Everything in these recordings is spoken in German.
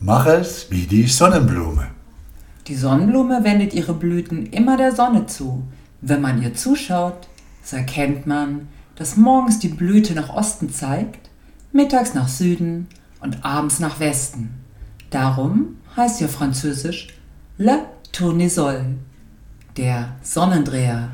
Mach es wie die Sonnenblume. Die Sonnenblume wendet ihre Blüten immer der Sonne zu. Wenn man ihr zuschaut, so erkennt man, dass morgens die Blüte nach Osten zeigt, mittags nach Süden und abends nach Westen. Darum heißt ihr französisch Le Tournesol, der Sonnendreher.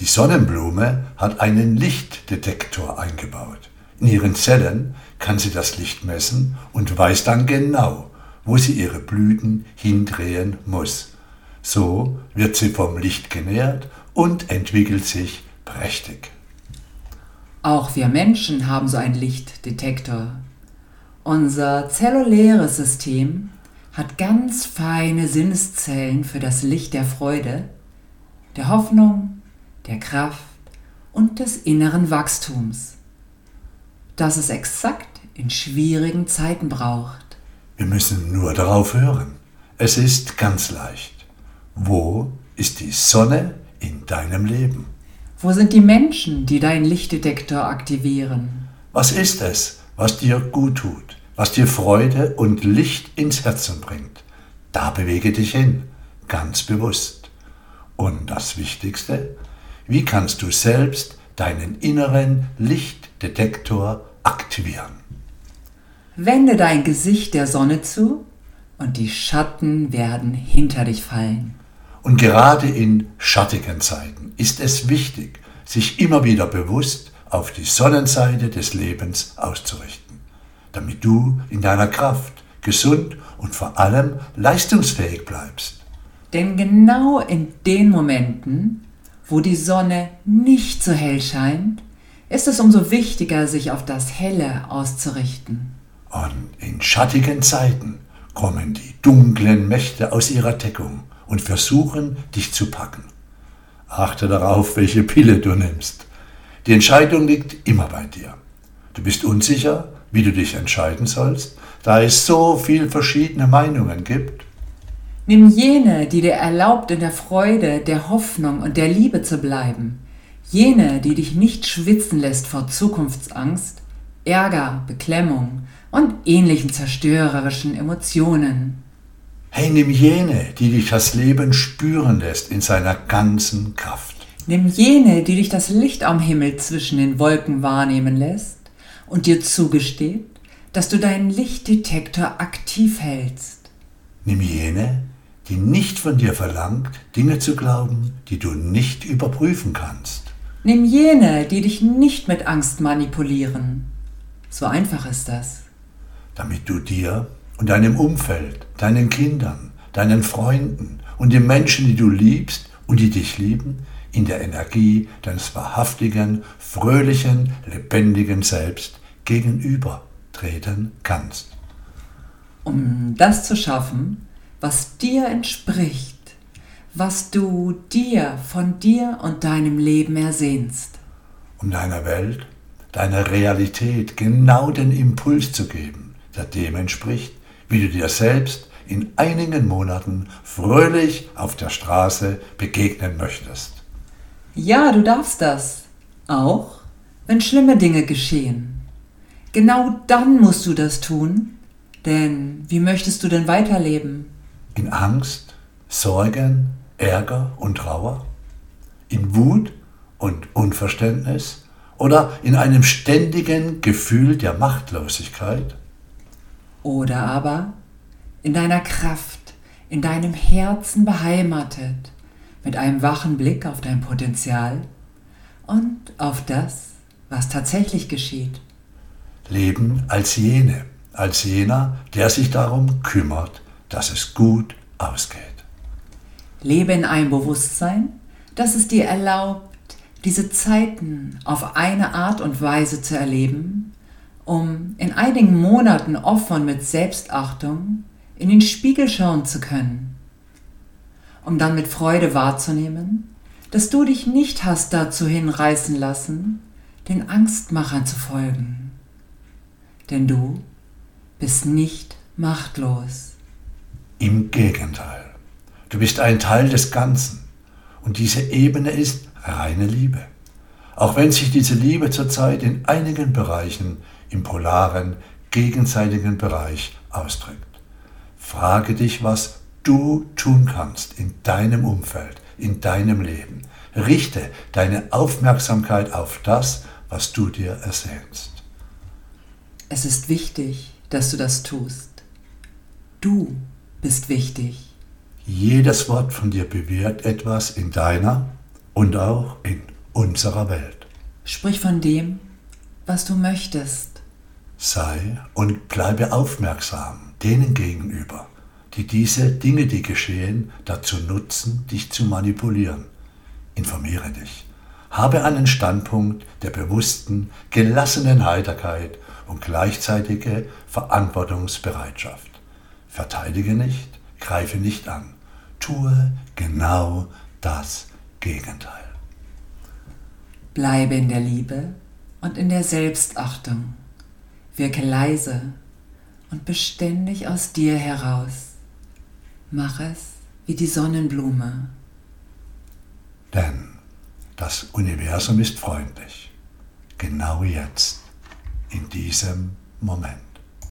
Die Sonnenblume hat einen Lichtdetektor eingebaut. In ihren Zellen kann sie das Licht messen und weiß dann genau, wo sie ihre Blüten hindrehen muss. So wird sie vom Licht genährt und entwickelt sich prächtig. Auch wir Menschen haben so einen Lichtdetektor. Unser zelluläres System hat ganz feine Sinneszellen für das Licht der Freude, der Hoffnung, der Kraft und des inneren Wachstums, das es exakt in schwierigen Zeiten braucht. Wir müssen nur darauf hören. Es ist ganz leicht. Wo ist die Sonne in deinem Leben? Wo sind die Menschen, die deinen Lichtdetektor aktivieren? Was ist es, was dir gut tut, was dir Freude und Licht ins Herzen bringt? Da bewege dich hin, ganz bewusst. Und das Wichtigste, wie kannst du selbst deinen inneren Lichtdetektor aktivieren? Wende dein Gesicht der Sonne zu und die Schatten werden hinter dich fallen. Und gerade in schattigen Zeiten ist es wichtig, sich immer wieder bewusst auf die Sonnenseite des Lebens auszurichten, damit du in deiner Kraft gesund und vor allem leistungsfähig bleibst. Denn genau in den Momenten, wo die Sonne nicht so hell scheint, ist es umso wichtiger, sich auf das Helle auszurichten. Und in schattigen Zeiten kommen die dunklen Mächte aus ihrer Deckung und versuchen, dich zu packen. Achte darauf, welche Pille du nimmst. Die Entscheidung liegt immer bei dir. Du bist unsicher, wie du dich entscheiden sollst, da es so viel verschiedene Meinungen gibt. Nimm jene, die dir erlaubt, in der Freude, der Hoffnung und der Liebe zu bleiben. Jene, die dich nicht schwitzen lässt vor Zukunftsangst, Ärger, Beklemmung und ähnlichen zerstörerischen Emotionen. Hey, nimm jene, die dich das Leben spüren lässt in seiner ganzen Kraft. Nimm jene, die dich das Licht am Himmel zwischen den Wolken wahrnehmen lässt und dir zugesteht, dass du deinen Lichtdetektor aktiv hältst. Nimm jene, die nicht von dir verlangt, Dinge zu glauben, die du nicht überprüfen kannst. Nimm jene, die dich nicht mit Angst manipulieren. So einfach ist das damit du dir und deinem Umfeld, deinen Kindern, deinen Freunden und den Menschen, die du liebst und die dich lieben, in der Energie deines wahrhaftigen, fröhlichen, lebendigen Selbst gegenübertreten kannst. Um das zu schaffen, was dir entspricht, was du dir von dir und deinem Leben ersehnst. Um deiner Welt, deiner Realität genau den Impuls zu geben der dem entspricht, wie du dir selbst in einigen Monaten fröhlich auf der Straße begegnen möchtest. Ja, du darfst das. Auch wenn schlimme Dinge geschehen. Genau dann musst du das tun, denn wie möchtest du denn weiterleben? In Angst, Sorgen, Ärger und Trauer? In Wut und Unverständnis? Oder in einem ständigen Gefühl der Machtlosigkeit? Oder aber in deiner Kraft, in deinem Herzen beheimatet, mit einem wachen Blick auf dein Potenzial und auf das, was tatsächlich geschieht. Leben als jene, als jener, der sich darum kümmert, dass es gut ausgeht. Lebe in einem Bewusstsein, das es dir erlaubt, diese Zeiten auf eine Art und Weise zu erleben, um in einigen Monaten offen mit Selbstachtung in den Spiegel schauen zu können, um dann mit Freude wahrzunehmen, dass du dich nicht hast dazu hinreißen lassen, den Angstmachern zu folgen. Denn du bist nicht machtlos. Im Gegenteil, du bist ein Teil des Ganzen und diese Ebene ist reine Liebe. Auch wenn sich diese Liebe zurzeit in einigen Bereichen im polaren, gegenseitigen Bereich ausdrückt. Frage dich, was du tun kannst in deinem Umfeld, in deinem Leben. Richte deine Aufmerksamkeit auf das, was du dir ersehnst. Es ist wichtig, dass du das tust. Du bist wichtig. Jedes Wort von dir bewirkt etwas in deiner und auch in unserer Welt. Sprich von dem, was du möchtest. Sei und bleibe aufmerksam denen gegenüber, die diese Dinge, die geschehen, dazu nutzen, dich zu manipulieren. Informiere dich. Habe einen Standpunkt der bewussten, gelassenen Heiterkeit und gleichzeitige Verantwortungsbereitschaft. Verteidige nicht, greife nicht an. Tue genau das Gegenteil. Bleibe in der Liebe und in der Selbstachtung. Wirke leise und beständig aus dir heraus. Mach es wie die Sonnenblume. Denn das Universum ist freundlich. Genau jetzt, in diesem Moment.